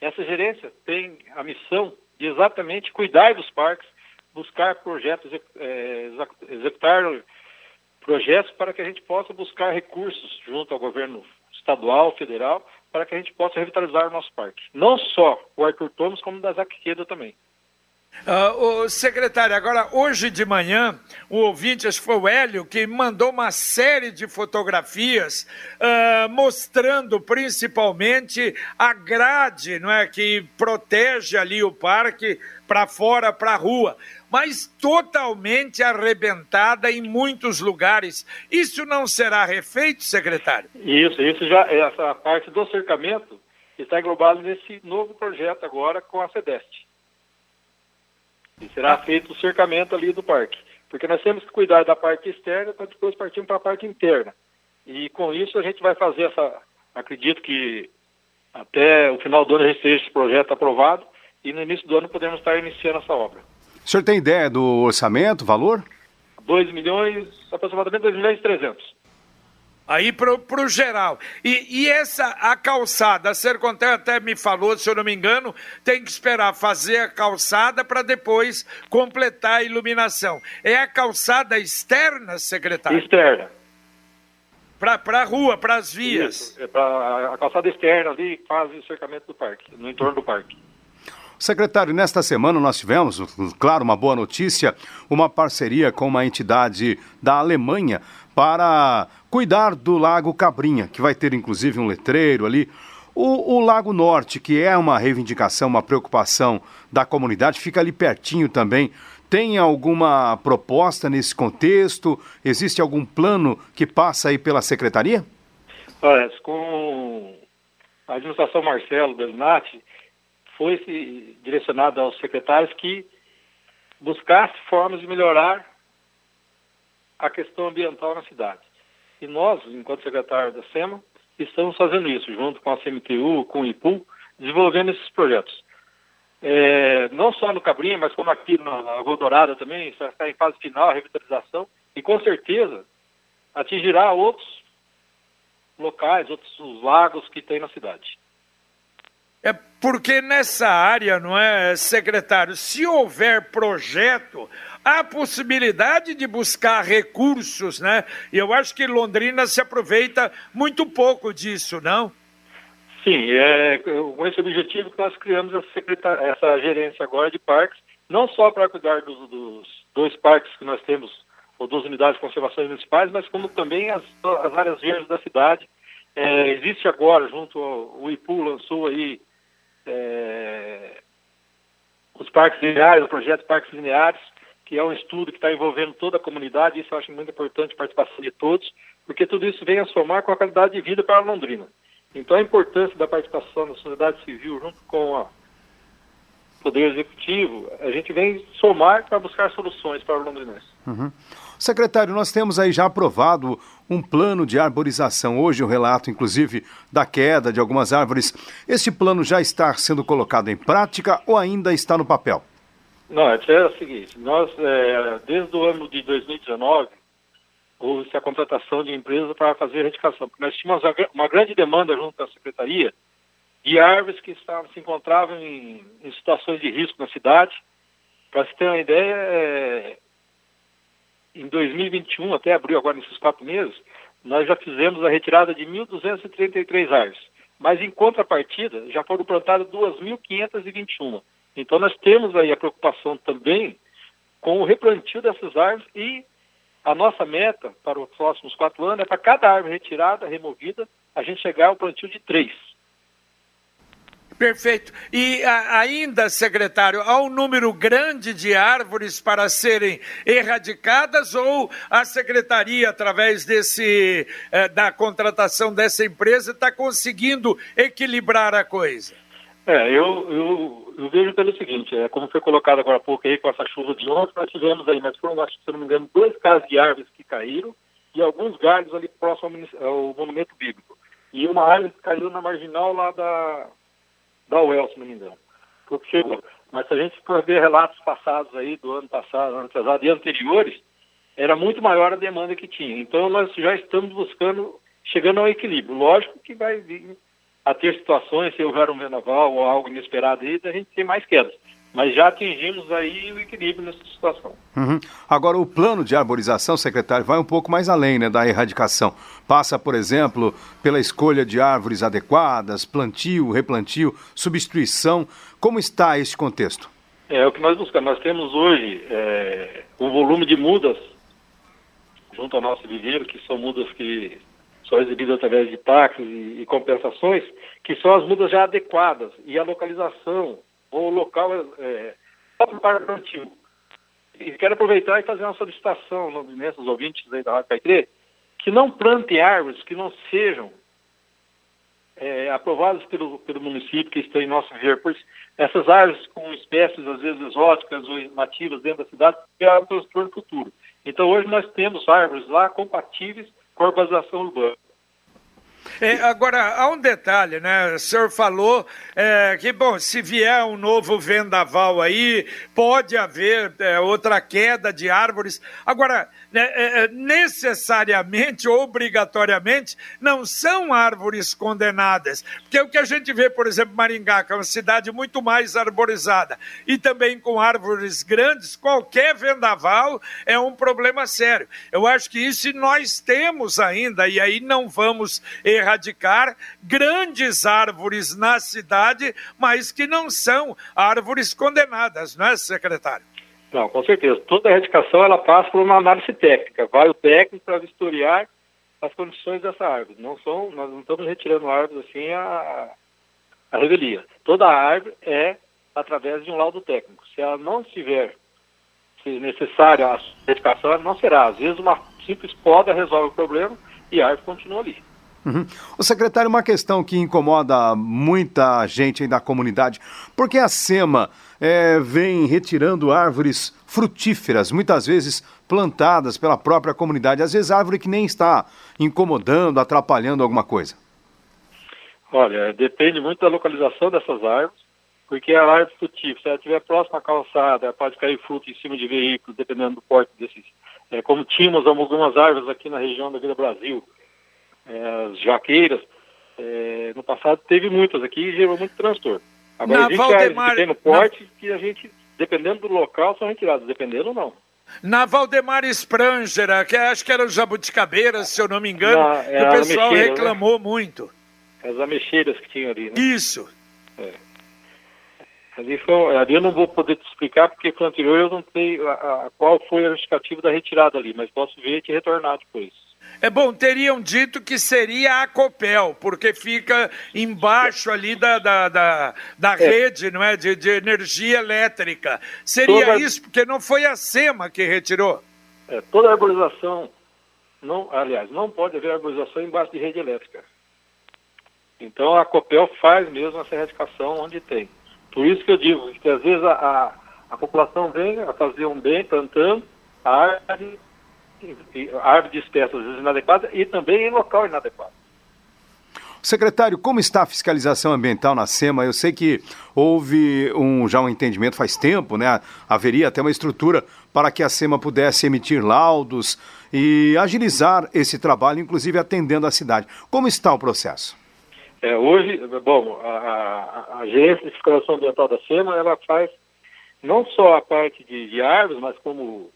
Essa gerência tem a missão de exatamente cuidar dos parques, buscar projetos, é, executar projetos para que a gente possa buscar recursos junto ao governo estadual, federal, para que a gente possa revitalizar o nosso parque. Não só o Arthur Thomas, como da Zaqueda também. Uh, o secretário, agora hoje de manhã, o ouvinte, acho que foi o Hélio, que mandou uma série de fotografias uh, mostrando principalmente a grade não é, que protege ali o parque para fora, para a rua, mas totalmente arrebentada em muitos lugares. Isso não será refeito, secretário? Isso, isso já, essa parte do cercamento está englobada nesse novo projeto agora com a SEDEST. E será feito o cercamento ali do parque. Porque nós temos que cuidar da parte externa para depois partirmos para a parte interna. E com isso a gente vai fazer essa. Acredito que até o final do ano a gente esteja esse projeto aprovado e no início do ano podemos estar iniciando essa obra. O senhor tem ideia do orçamento, valor? 2 milhões, aproximadamente 2 milhões e 300. Aí pro, pro geral. E, e essa, a calçada, a Sercontel até me falou, se eu não me engano, tem que esperar fazer a calçada para depois completar a iluminação. É a calçada externa, secretário? Externa. Para a rua, para as vias. Isso, é para a calçada externa ali, faz o cercamento do parque, no entorno do parque. Secretário, nesta semana nós tivemos, claro, uma boa notícia, uma parceria com uma entidade da Alemanha para cuidar do Lago Cabrinha, que vai ter inclusive um letreiro ali. O, o, Lago Norte, que é uma reivindicação, uma preocupação da comunidade, fica ali pertinho também. Tem alguma proposta nesse contexto? Existe algum plano que passa aí pela secretaria? Olha, com a administração Marcelo Bellinati, foi direcionado aos secretários que buscasse formas de melhorar a questão ambiental na cidade. E nós, enquanto secretário da SEMA, estamos fazendo isso, junto com a CMTU, com o IPU, desenvolvendo esses projetos. É, não só no Cabrinha, mas como aqui na, na Dourada também, está em fase final a revitalização, e com certeza atingirá outros locais, outros lagos que tem na cidade. É porque nessa área, não é, secretário, se houver projeto, há possibilidade de buscar recursos, né? E eu acho que Londrina se aproveita muito pouco disso, não? Sim, é com esse objetivo que nós criamos essa, essa gerência agora de parques, não só para cuidar dos, dos, dois parques que nós temos, ou duas unidades de conservação municipais, mas como também as, as áreas verdes da cidade. É, existe agora, junto ao o IPU lançou aí é, os parques lineares, o projeto Parques Lineares, que é um estudo que está envolvendo toda a comunidade, isso eu acho muito importante, a participação de todos, porque tudo isso vem a somar com a qualidade de vida para a Londrina. Então a importância da participação da sociedade civil junto com o Poder Executivo, a gente vem somar para buscar soluções para o londrinense. Uhum. Secretário, nós temos aí já aprovado um plano de arborização. Hoje o relato, inclusive, da queda de algumas árvores. Esse plano já está sendo colocado em prática ou ainda está no papel? Não, é, é o seguinte, nós, é, desde o ano de 2019, houve a contratação de empresas para fazer a erradicação, porque nós tínhamos uma grande demanda junto à Secretaria de árvores que estavam, se encontravam em, em situações de risco na cidade. Para se ter uma ideia, é, em 2021, até abril agora nesses quatro meses, nós já fizemos a retirada de 1.233 árvores, mas em contrapartida já foram plantadas 2.521. Então nós temos aí a preocupação também com o replantio dessas árvores e a nossa meta para os próximos quatro anos é para cada árvore retirada, removida, a gente chegar ao plantio de três. Perfeito. E a, ainda, secretário, há um número grande de árvores para serem erradicadas ou a secretaria, através desse eh, da contratação dessa empresa, está conseguindo equilibrar a coisa? É, eu, eu, eu, vejo pelo seguinte, é, como foi colocado agora há pouco aí com essa chuva de ontem, nós tivemos aí, mas foram, acho, se não me engano, dois casos de árvores que caíram e alguns galhos ali próximo ao, ao monumento bíblico. E uma árvore que caiu na marginal lá da, da UEL, se não. Mas se a gente for ver relatos passados aí, do ano passado, ano passado e anteriores, era muito maior a demanda que tinha. Então nós já estamos buscando, chegando ao equilíbrio. Lógico que vai vir a ter situações, se houver um vendaval ou algo inesperado aí, a gente tem mais quedas mas já atingimos aí o equilíbrio nessa situação. Uhum. Agora, o plano de arborização, secretário, vai um pouco mais além né, da erradicação. Passa, por exemplo, pela escolha de árvores adequadas, plantio, replantio, substituição. Como está esse contexto? É o que nós buscamos. Nós temos hoje é, um volume de mudas junto ao nosso viveiro, que são mudas que são exibidas através de taxas e, e compensações, que são as mudas já adequadas. E a localização o local é, para plantio. E quero aproveitar e fazer uma solicitação imensos ouvintes aí da Rádio Caetê, que não plantem árvores que não sejam é, aprovadas pelo, pelo município que estão em nosso viver, pois essas árvores com espécies às vezes exóticas ou nativas dentro da cidade criaram transtorno futuro. Então hoje nós temos árvores lá compatíveis com a urbanização urbana. É, agora, há um detalhe, né? O senhor falou é, que, bom, se vier um novo vendaval aí, pode haver é, outra queda de árvores. Agora, é, é, necessariamente, obrigatoriamente, não são árvores condenadas. Porque o que a gente vê, por exemplo, Maringá, que é uma cidade muito mais arborizada, e também com árvores grandes, qualquer vendaval é um problema sério. Eu acho que isso nós temos ainda, e aí não vamos erradicar grandes árvores na cidade, mas que não são árvores condenadas, não é, secretário? Não, com certeza. Toda erradicação ela passa por uma análise técnica. Vai o técnico para vistoriar as condições dessa árvore. Não são, nós não estamos retirando árvores assim a, a revelia. Toda árvore é através de um laudo técnico. Se ela não estiver se necessária a erradicação, ela não será. Às vezes uma simples poda resolve o problema e a árvore continua ali. Uhum. O secretário, uma questão que incomoda muita gente da comunidade, porque a SEMA é, vem retirando árvores frutíferas, muitas vezes plantadas pela própria comunidade, às vezes árvore que nem está incomodando, atrapalhando alguma coisa. Olha, depende muito da localização dessas árvores, porque a árvore frutífera, se ela estiver próxima à calçada, pode cair fruto em cima de veículos, dependendo do porte desses. É, como tínhamos algumas árvores aqui na região da Vila Brasil, as jaqueiras, é, no passado teve muitas aqui e gerou muito transtorno. Agora na existe Valdemar... pequeno porte na... que a gente, dependendo do local, são retiradas, dependendo ou não. Na Valdemar Sprangera, que acho que era o Jabuticabeira, se eu não me engano, na, o pessoal né? reclamou né? muito. As ameixeiras que tinham ali, né? Isso. É. Ali, foi, ali eu não vou poder te explicar, porque foi anterior eu não sei a, a, qual foi a justificativa da retirada ali, mas posso ver e te retornar depois. É bom, teriam dito que seria a Copel, porque fica embaixo ali da, da, da, da é. rede não é? de, de energia elétrica. Seria toda... isso, porque não foi a SEMA que retirou. É, toda arborização, não, aliás, não pode haver arborização embaixo de rede elétrica. Então a Copel faz mesmo essa erradicação onde tem. Por isso que eu digo que às vezes a, a, a população vem a fazer um bem plantando a árvore espécies às vezes inadequada e também em local inadequado. Secretário, como está a fiscalização ambiental na SEMA? Eu sei que houve um, já um entendimento faz tempo, né? Haveria até uma estrutura para que a SEMA pudesse emitir laudos e agilizar esse trabalho, inclusive atendendo a cidade. Como está o processo? É, hoje, bom, a, agência de fiscalização ambiental da SEMA, ela faz não só a parte de, de árvores, mas como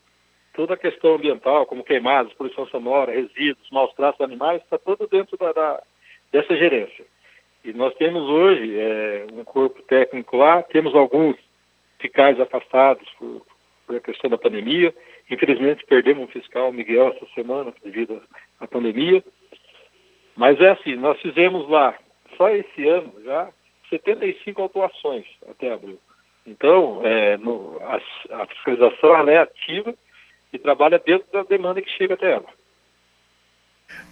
toda a questão ambiental, como queimadas, poluição sonora, resíduos, maus tratos animais, está tudo dentro da, da, dessa gerência. E nós temos hoje é, um corpo técnico lá, temos alguns fiscais afastados por, por a questão da pandemia. Infelizmente perdemos um fiscal, Miguel, essa semana devido à pandemia. Mas é assim, nós fizemos lá, só esse ano já, 75 autuações até abril. Então, é, no, a, a fiscalização é ativa e trabalha dentro da demanda que chega até ela.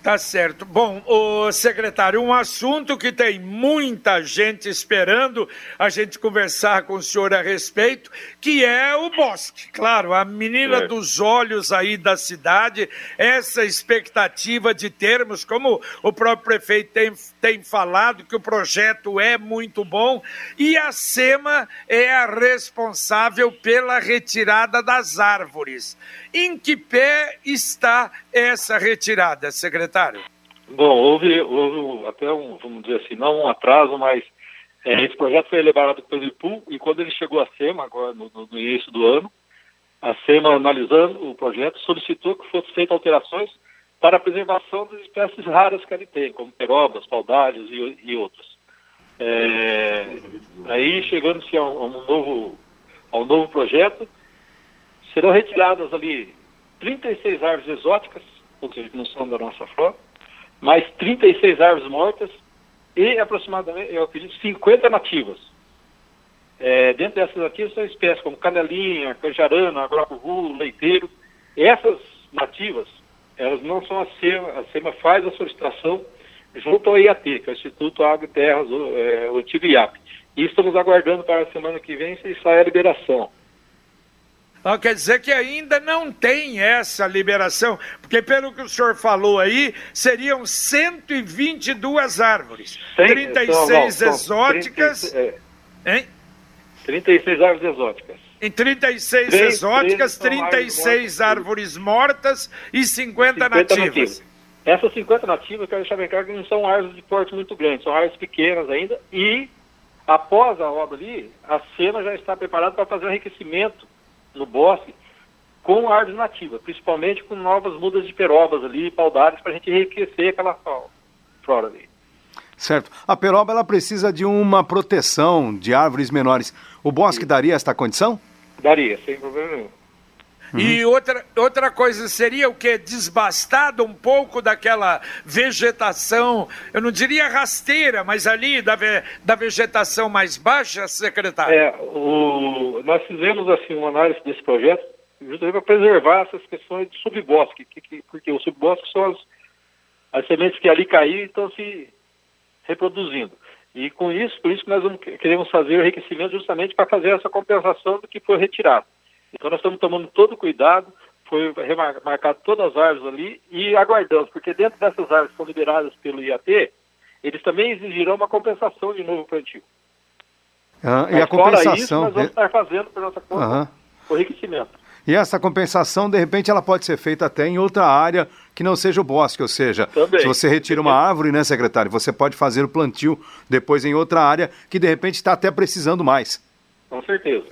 Tá certo. Bom, o secretário, um assunto que tem muita gente esperando a gente conversar com o senhor a respeito, que é o bosque. Claro, a menina é. dos olhos aí da cidade, essa expectativa de termos, como o próprio prefeito tem, tem falado, que o projeto é muito bom, e a SEMA é a responsável pela retirada das árvores. Em que pé está essa retirada, secretário? Bom, houve, houve até um, vamos dizer assim, não um atraso, mas é, esse projeto foi elaborado pelo IPU e quando ele chegou à SEMA, agora no, no, início do ano, a SEMA, analisando o projeto, solicitou que fossem feitas alterações para a preservação das espécies raras que ele tem, como perobas, paudalhos e, e outras. É, aí, chegando-se a, a, um a um novo projeto, serão retiradas ali 36 árvores exóticas, que não são da nossa flora, mais 36 árvores mortas e aproximadamente, eu acredito, 50 nativas. É, dentro dessas nativas são espécies como canelinha, canjarana, agrocuvu, leiteiro. Essas nativas, elas não são a SEMA, a SEMA faz a solicitação junto ao IAT, que é o Instituto Agro e Terras, é, o antigo IAP. E estamos aguardando para a semana que vem se sai a liberação. Então, quer dizer que ainda não tem essa liberação, porque pelo que o senhor falou aí, seriam 122 árvores, 100, 36 não, não, exóticas. 30, é, hein? 36 árvores exóticas. Em 36 3, exóticas, 36 árvores mortas e 50, 50 nativas. nativas. Essas 50 nativas, eu quero deixar bem claro que não são árvores de porte muito grande, são árvores pequenas ainda. E após a obra ali, a cena já está preparada para fazer o enriquecimento no bosque com árvores nativas, principalmente com novas mudas de perobas ali, paudários, para a gente enriquecer aquela flora ali. Certo. A peroba ela precisa de uma proteção de árvores menores. O bosque Sim. daria esta condição? Daria, sem problema nenhum. Uhum. E outra, outra coisa seria o que? Desbastado um pouco daquela vegetação, eu não diria rasteira, mas ali da, ve, da vegetação mais baixa, secretário? É, o, nós fizemos assim uma análise desse projeto justamente para preservar essas questões de subbosque, que, que, porque o subbosque são as, as sementes que ali caíram e estão se reproduzindo. E com isso, por isso que nós vamos, queremos fazer o enriquecimento justamente para fazer essa compensação do que foi retirado. Então nós estamos tomando todo o cuidado, foi remarcado todas as árvores ali e aguardamos, porque dentro dessas árvores que são liberadas pelo IAT, eles também exigirão uma compensação de novo plantio. Ah, e a compensação. Isso, nós vamos estar fazendo por nossa conta o enriquecimento. E essa compensação, de repente, ela pode ser feita até em outra área que não seja o bosque, ou seja, Também. se você retira uma árvore, né, secretário, você pode fazer o plantio depois em outra área que de repente está até precisando mais. Com certeza.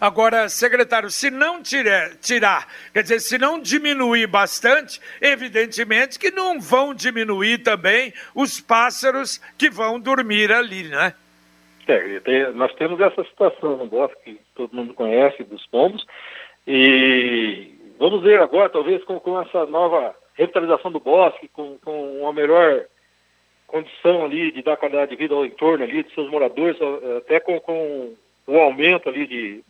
Agora, secretário, se não tirar, tirar, quer dizer, se não diminuir bastante, evidentemente que não vão diminuir também os pássaros que vão dormir ali, né? É, nós temos essa situação no bosque que todo mundo conhece dos pombos e vamos ver agora, talvez com, com essa nova revitalização do bosque, com, com uma melhor condição ali de dar qualidade de vida ao entorno ali, de seus moradores, até com, com o aumento ali de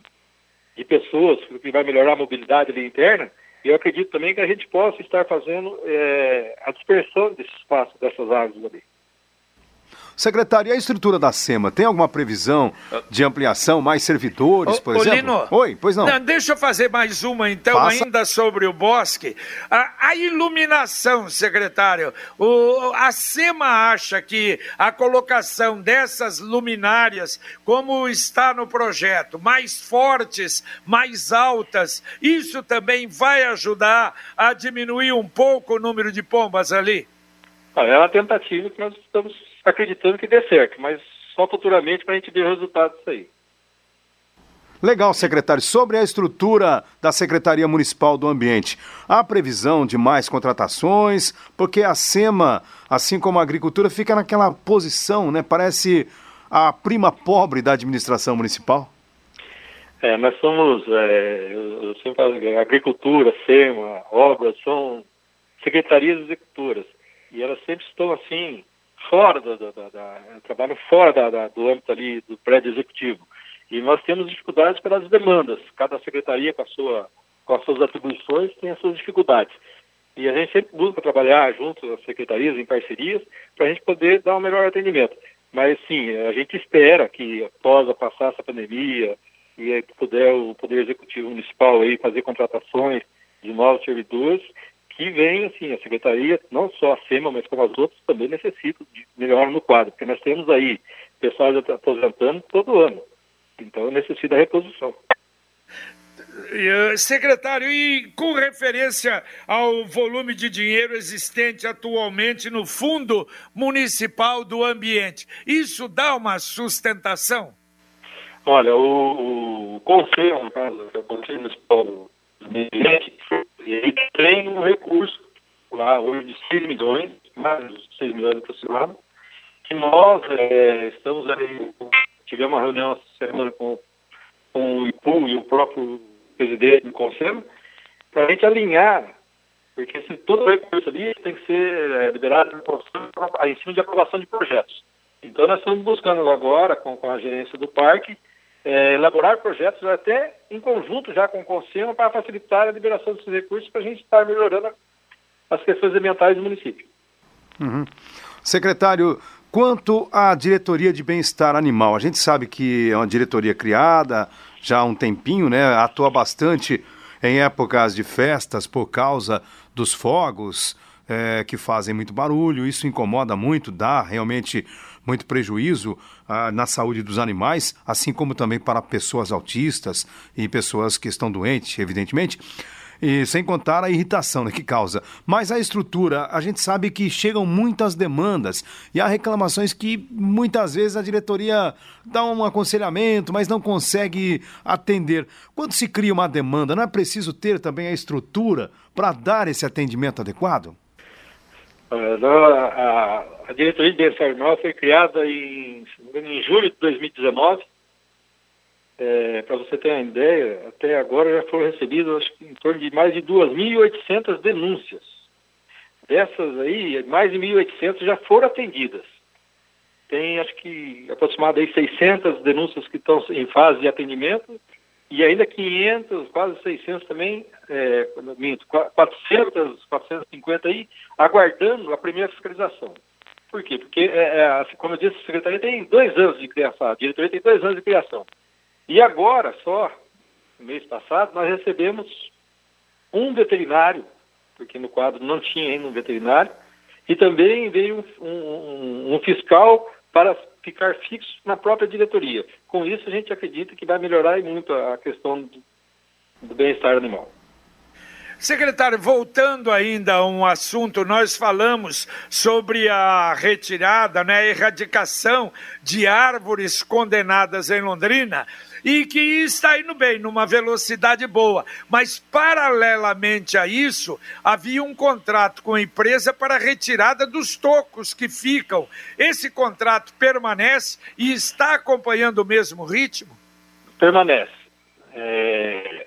de pessoas, que vai melhorar a mobilidade interna, eu acredito também que a gente possa estar fazendo é, a dispersão desse espaço, dessas árvores ali. Secretário, e a estrutura da SEMA tem alguma previsão de ampliação, mais servidores, por exemplo? Lino, Oi, pois não. não. Deixa eu fazer mais uma, então, Faça. ainda sobre o bosque. A, a iluminação, secretário. O, a SEMA acha que a colocação dessas luminárias, como está no projeto, mais fortes, mais altas, isso também vai ajudar a diminuir um pouco o número de pombas ali? É uma tentativa que nós estamos acreditando que dê certo, mas só futuramente para a gente ver o resultado disso aí. Legal, secretário. Sobre a estrutura da Secretaria Municipal do Ambiente, há previsão de mais contratações? Porque a SEMA, assim como a agricultura, fica naquela posição, né? Parece a prima pobre da administração municipal. É, nós somos, é, eu sempre falo, agricultura, SEMA, obras, são secretarias executoras. E elas sempre estão assim, fora da, da, da, trabalham fora da, do âmbito ali do prédio executivo. E nós temos dificuldades pelas demandas. Cada secretaria, com, a sua, com as suas atribuições, tem as suas dificuldades. E a gente sempre busca trabalhar junto às secretarias, em parcerias, para a gente poder dar um melhor atendimento. Mas, sim, a gente espera que, após passar essa pandemia, e puder o Poder Executivo Municipal aí fazer contratações de novos servidores, que venha, assim, a Secretaria, não só a SEMA, mas como as outras, também necessitam de melhor no quadro, porque nós temos aí pessoal aposentando todo ano. Então necessita da reposição. Eh, secretário, e com referência ao volume de dinheiro existente atualmente no Fundo Municipal do Ambiente, isso dá uma sustentação? Olha, o, o Conselho, no caso, o Conselho Municipal Ambiente, ele tem um recurso lá hoje de 6 milhões, mais de 6 milhões aproximadamente, que nós é, estamos aí tivemos uma reunião essa semana com, com o IPU e o próprio presidente do conselho, para a gente alinhar, porque se todo recurso ali tem que ser é, liberado em cima de aprovação de projetos. Então nós estamos buscando agora, com, com a gerência do parque, é, elaborar projetos até em conjunto já com o Conselho para facilitar a liberação desses recursos para a gente estar melhorando as questões ambientais do município. Uhum. Secretário, Quanto à diretoria de bem-estar animal, a gente sabe que é uma diretoria criada já há um tempinho, né? Atua bastante em épocas de festas por causa dos fogos é, que fazem muito barulho. Isso incomoda muito, dá realmente muito prejuízo ah, na saúde dos animais, assim como também para pessoas autistas e pessoas que estão doentes, evidentemente e sem contar a irritação né, que causa. Mas a estrutura, a gente sabe que chegam muitas demandas e há reclamações que muitas vezes a diretoria dá um aconselhamento, mas não consegue atender. Quando se cria uma demanda, não é preciso ter também a estrutura para dar esse atendimento adequado? A, diretoria de bem-estar foi criada em, em julho de 2019 é, Para você ter uma ideia, até agora já foram recebidas acho, em torno de mais de 2.800 denúncias. Dessas aí, mais de 1.800 já foram atendidas. Tem, acho que, aproximadamente 600 denúncias que estão em fase de atendimento e ainda 500, quase 600 também, é, minto, 400, 450 aí, aguardando a primeira fiscalização. Por quê? Porque, é, é, como eu disse, a Secretaria tem dois anos de criação, a diretoria tem dois anos de criação. E agora, só, mês passado, nós recebemos um veterinário, porque no quadro não tinha ainda um veterinário, e também veio um, um, um fiscal para ficar fixo na própria diretoria. Com isso, a gente acredita que vai melhorar muito a questão do, do bem-estar animal. Secretário, voltando ainda a um assunto, nós falamos sobre a retirada, né, a erradicação de árvores condenadas em Londrina e que está indo bem, numa velocidade boa. Mas, paralelamente a isso, havia um contrato com a empresa para a retirada dos tocos que ficam. Esse contrato permanece e está acompanhando o mesmo ritmo? Permanece. É,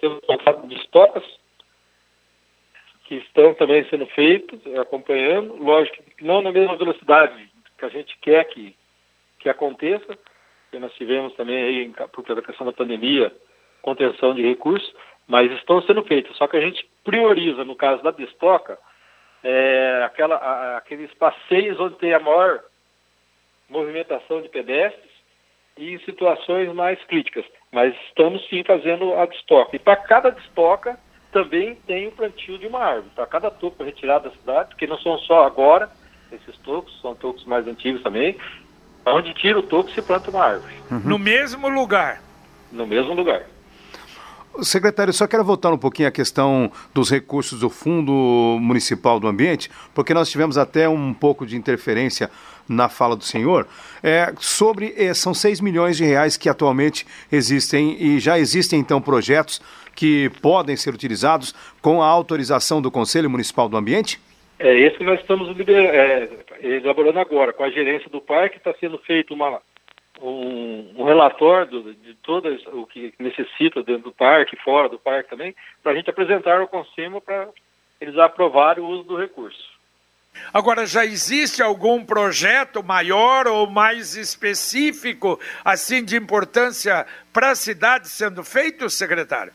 temos um contrato de estocas que estão também sendo feitos, acompanhando, lógico que não na mesma velocidade que a gente quer que, que aconteça, que nós tivemos também aí, por da questão da pandemia, contenção de recursos, mas estão sendo feitos. Só que a gente prioriza, no caso da destoca, é, aquela, a, aqueles passeios onde tem a maior movimentação de pedestres e em situações mais críticas. Mas estamos sim fazendo a destoca. E para cada destoca também tem o plantio de uma árvore. Para cada toco retirado da cidade, porque não são só agora esses tocos, são tocos mais antigos também, Onde tira o topo se planta uma árvore. Uhum. No mesmo lugar? No mesmo lugar. Secretário, só quero voltar um pouquinho à questão dos recursos do Fundo Municipal do Ambiente, porque nós tivemos até um pouco de interferência na fala do senhor, é, sobre, é, são 6 milhões de reais que atualmente existem e já existem então projetos que podem ser utilizados com a autorização do Conselho Municipal do Ambiente? É esse que nós estamos é, elaborando agora. Com a gerência do parque está sendo feito uma, um, um relatório de todo o que necessita dentro do parque, fora do parque também, para a gente apresentar ao Conselho para eles aprovarem o uso do recurso. Agora, já existe algum projeto maior ou mais específico, assim, de importância para a cidade sendo feito, secretário?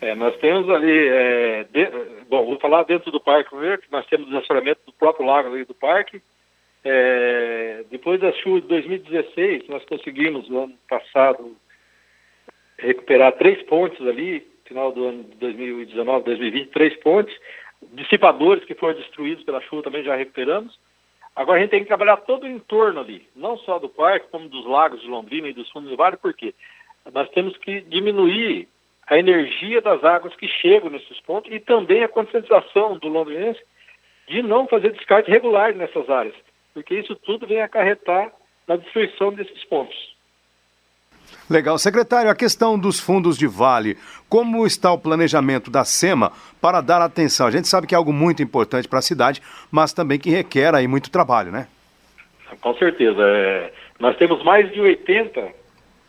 É, nós temos ali, é, de, bom, vou falar dentro do parque primeiro, que nós temos desassoramento do próprio lago ali do parque. É, depois da chuva de 2016, nós conseguimos no ano passado recuperar três pontes ali, final do ano de 2019, 2020, três pontes dissipadores que foram destruídos pela chuva também já recuperamos. Agora a gente tem que trabalhar todo o entorno ali, não só do parque, como dos lagos de Londrina e dos fundos do vale, porque nós temos que diminuir a energia das águas que chegam nesses pontos e também a conscientização do londrinense de não fazer descarte regular nessas áreas, porque isso tudo vem acarretar na destruição desses pontos. Legal. Secretário, a questão dos fundos de vale, como está o planejamento da SEMA para dar atenção? A gente sabe que é algo muito importante para a cidade, mas também que requer aí muito trabalho, né? Com certeza. É... Nós temos mais de 80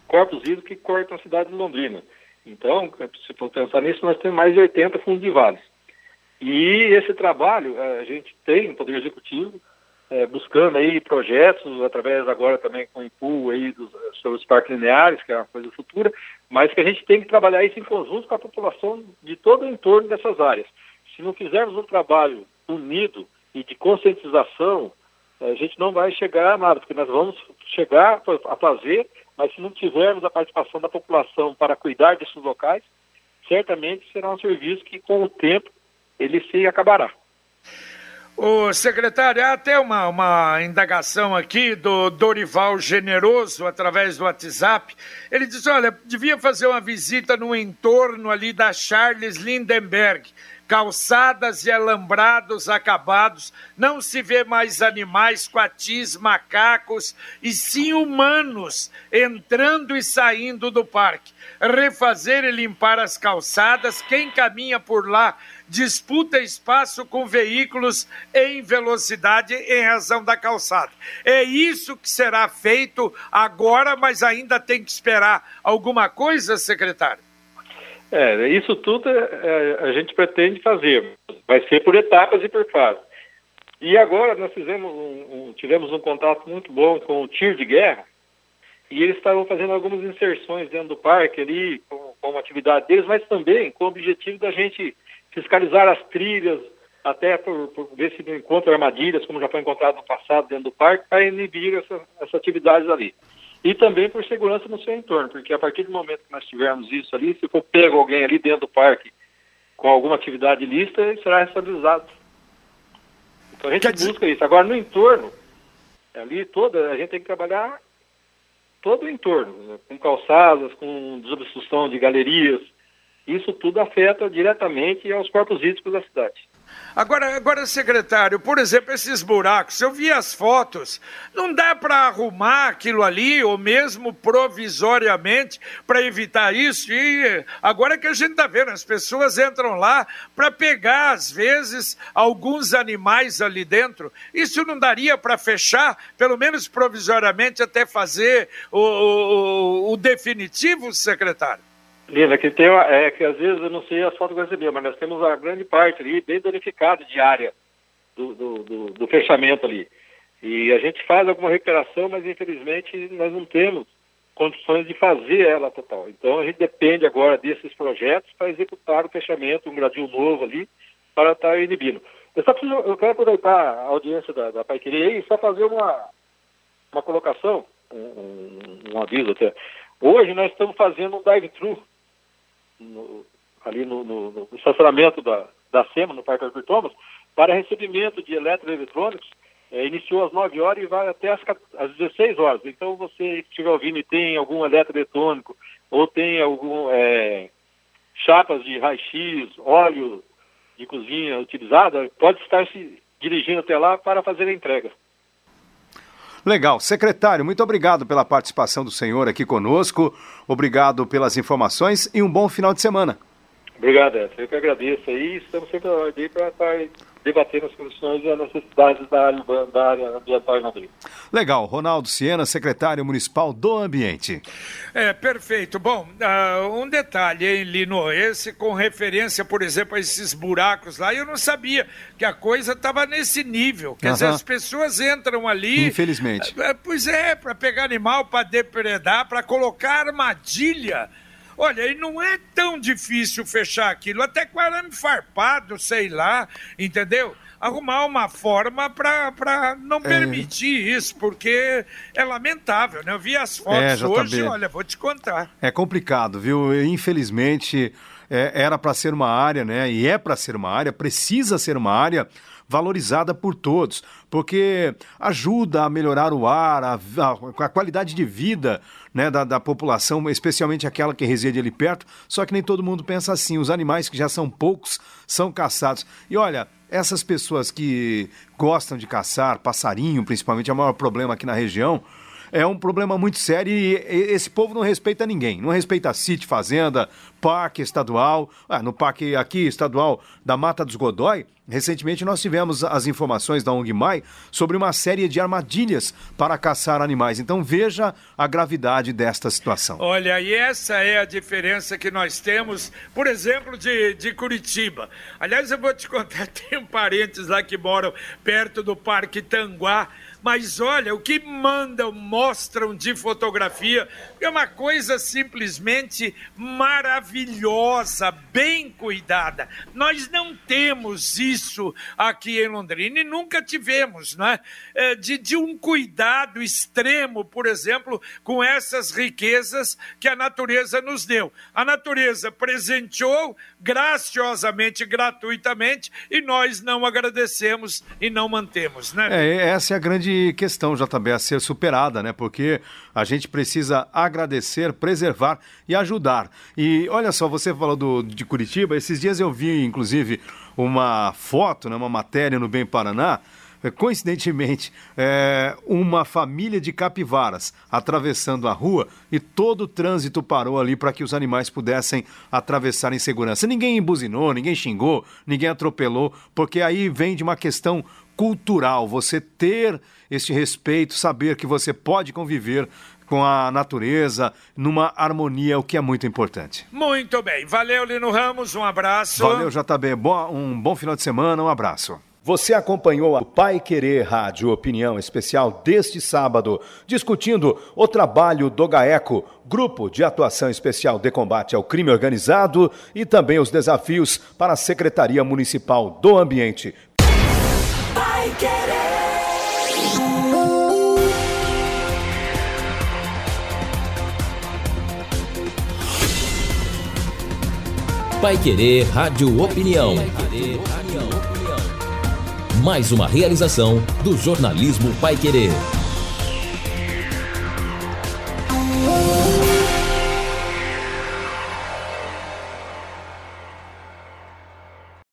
corpos hídricos que cortam a cidade de Londrina. Então, se for pensar nisso, nós temos mais de 80 fundos de vales. E esse trabalho, a gente tem no Poder Executivo, é, buscando aí projetos, através agora também com o IPU aí dos, sobre os parques lineares, que é uma coisa futura, mas que a gente tem que trabalhar isso em conjunto com a população de todo o entorno dessas áreas. Se não fizermos um trabalho unido e de conscientização, a gente não vai chegar a nada, porque nós vamos chegar a fazer, mas se não tivermos a participação da população para cuidar desses locais, certamente será um serviço que com o tempo ele se acabará. O secretário, há até uma, uma indagação aqui do Dorival Generoso, através do WhatsApp. Ele diz: olha, devia fazer uma visita no entorno ali da Charles Lindenberg calçadas e alambrados acabados, não se vê mais animais, coatis, macacos, e sim humanos entrando e saindo do parque. Refazer e limpar as calçadas, quem caminha por lá disputa espaço com veículos em velocidade em razão da calçada. É isso que será feito agora, mas ainda tem que esperar alguma coisa, secretário? É, isso tudo é, é, a gente pretende fazer. Vai ser por etapas e por fases. E agora nós fizemos um, um, tivemos um contato muito bom com o tiro de guerra e eles estavam fazendo algumas inserções dentro do parque ali, com, com a atividade deles, mas também com o objetivo da gente fiscalizar as trilhas, até por, por ver se não encontra armadilhas, como já foi encontrado no passado dentro do parque, para inibir essa, essas atividades ali e também por segurança no seu entorno, porque a partir do momento que nós tivermos isso ali, se for pego alguém ali dentro do parque com alguma atividade ilícita, ele será responsabilizado. Então a gente Quer busca dizer... isso. Agora no entorno, ali toda, a gente tem que trabalhar todo o entorno, né? com calçadas, com desobstrução de galerias. Isso tudo afeta diretamente aos corpos hídricos da cidade. Agora, agora, secretário, por exemplo, esses buracos, eu vi as fotos, não dá para arrumar aquilo ali, ou mesmo provisoriamente, para evitar isso? E agora que a gente está vendo, as pessoas entram lá para pegar, às vezes, alguns animais ali dentro. Isso não daria para fechar, pelo menos provisoriamente, até fazer o, o, o definitivo, secretário? Lina, que tem é que às vezes eu não sei as fotos que eu recebi, mas nós temos uma grande parte ali bem danificada de área do, do, do, do, fechamento ali. E a gente faz alguma recuperação, mas infelizmente nós não temos condições de fazer ela total. Então a gente depende agora desses projetos para executar o fechamento, um gradil novo ali, para estar tá inibindo. Eu, só preciso, eu quero aproveitar a audiência da, da Pai Querer e só fazer uma, uma colocação, um, um, um aviso até. Hoje nós estamos fazendo um drive-thru no, ali no, no, no, estacionamento da, da SEMA, no Parque Arthur Thomas, para recebimento de eletroeletrônicos, é, iniciou às 9 horas e vai até às, às 16 horas. Então, você que estiver ouvindo e tem algum eletroeletrônico ou tem algum. É, chapas de raio-x, óleo de cozinha utilizada, pode estar se dirigindo até lá para fazer a entrega. Legal. Secretário, muito obrigado pela participação do senhor aqui conosco. Obrigado pelas informações e um bom final de semana. Obrigado, Edson. Eu que agradeço aí. Estamos sempre aí para estar debater as condições e as necessidades da área, da área ambiental em Londrina. Legal. Ronaldo Siena, secretário municipal do Ambiente. É, perfeito. Bom, uh, um detalhe, hein, Lino? Esse com referência, por exemplo, a esses buracos lá, eu não sabia que a coisa estava nesse nível. Quer uh -huh. dizer, as pessoas entram ali... Infelizmente. Uh, pois é, para pegar animal, para depredar, para colocar armadilha... Olha, e não é tão difícil fechar aquilo, até com arame farpado, sei lá, entendeu? Arrumar uma forma para não é. permitir isso, porque é lamentável, né? Eu vi as fotos é, hoje, olha, vou te contar. É complicado, viu? Infelizmente, é, era para ser uma área, né? E é para ser uma área, precisa ser uma área valorizada por todos, porque ajuda a melhorar o ar, a, a, a qualidade de vida né, da, da, população, especialmente aquela que reside ali perto. Só que nem todo mundo pensa assim. Os animais, que já são poucos, são caçados. E olha, essas pessoas que gostam de caçar, passarinho principalmente, é o maior problema aqui na região é um problema muito sério e esse povo não respeita ninguém. Não respeita sítio, fazenda, parque estadual. Ah, no parque aqui estadual da Mata dos Godói, recentemente nós tivemos as informações da ONG Mai sobre uma série de armadilhas para caçar animais. Então veja a gravidade desta situação. Olha, e essa é a diferença que nós temos, por exemplo, de, de Curitiba. Aliás, eu vou te [laughs] contar, tem parentes lá que moram perto do Parque Tanguá mas olha, o que mandam, mostram de fotografia é uma coisa simplesmente maravilhosa, bem cuidada. Nós não temos isso aqui em Londrina e nunca tivemos, né? De, de um cuidado extremo, por exemplo, com essas riquezas que a natureza nos deu. A natureza presenteou graciosamente, gratuitamente, e nós não agradecemos e não mantemos, né? É, essa é a grande grande questão, JB, a ser superada, né? Porque a gente precisa agradecer, preservar e ajudar. E olha só, você falou do, de Curitiba, esses dias eu vi, inclusive, uma foto, né, uma matéria no Bem Paraná, é, coincidentemente, é, uma família de capivaras atravessando a rua e todo o trânsito parou ali para que os animais pudessem atravessar em segurança. Ninguém buzinou, ninguém xingou, ninguém atropelou, porque aí vem de uma questão cultural, você ter este respeito, saber que você pode conviver com a natureza, numa harmonia, o que é muito importante. Muito bem. Valeu, Lino Ramos. Um abraço. Valeu, JB. Boa, um bom final de semana. Um abraço. Você acompanhou a Pai Querer Rádio Opinião Especial deste sábado, discutindo o trabalho do GAECO, Grupo de Atuação Especial de Combate ao Crime Organizado, e também os desafios para a Secretaria Municipal do Ambiente. Pai Querer Rádio Opinião. Mais uma realização do jornalismo Pai Querer.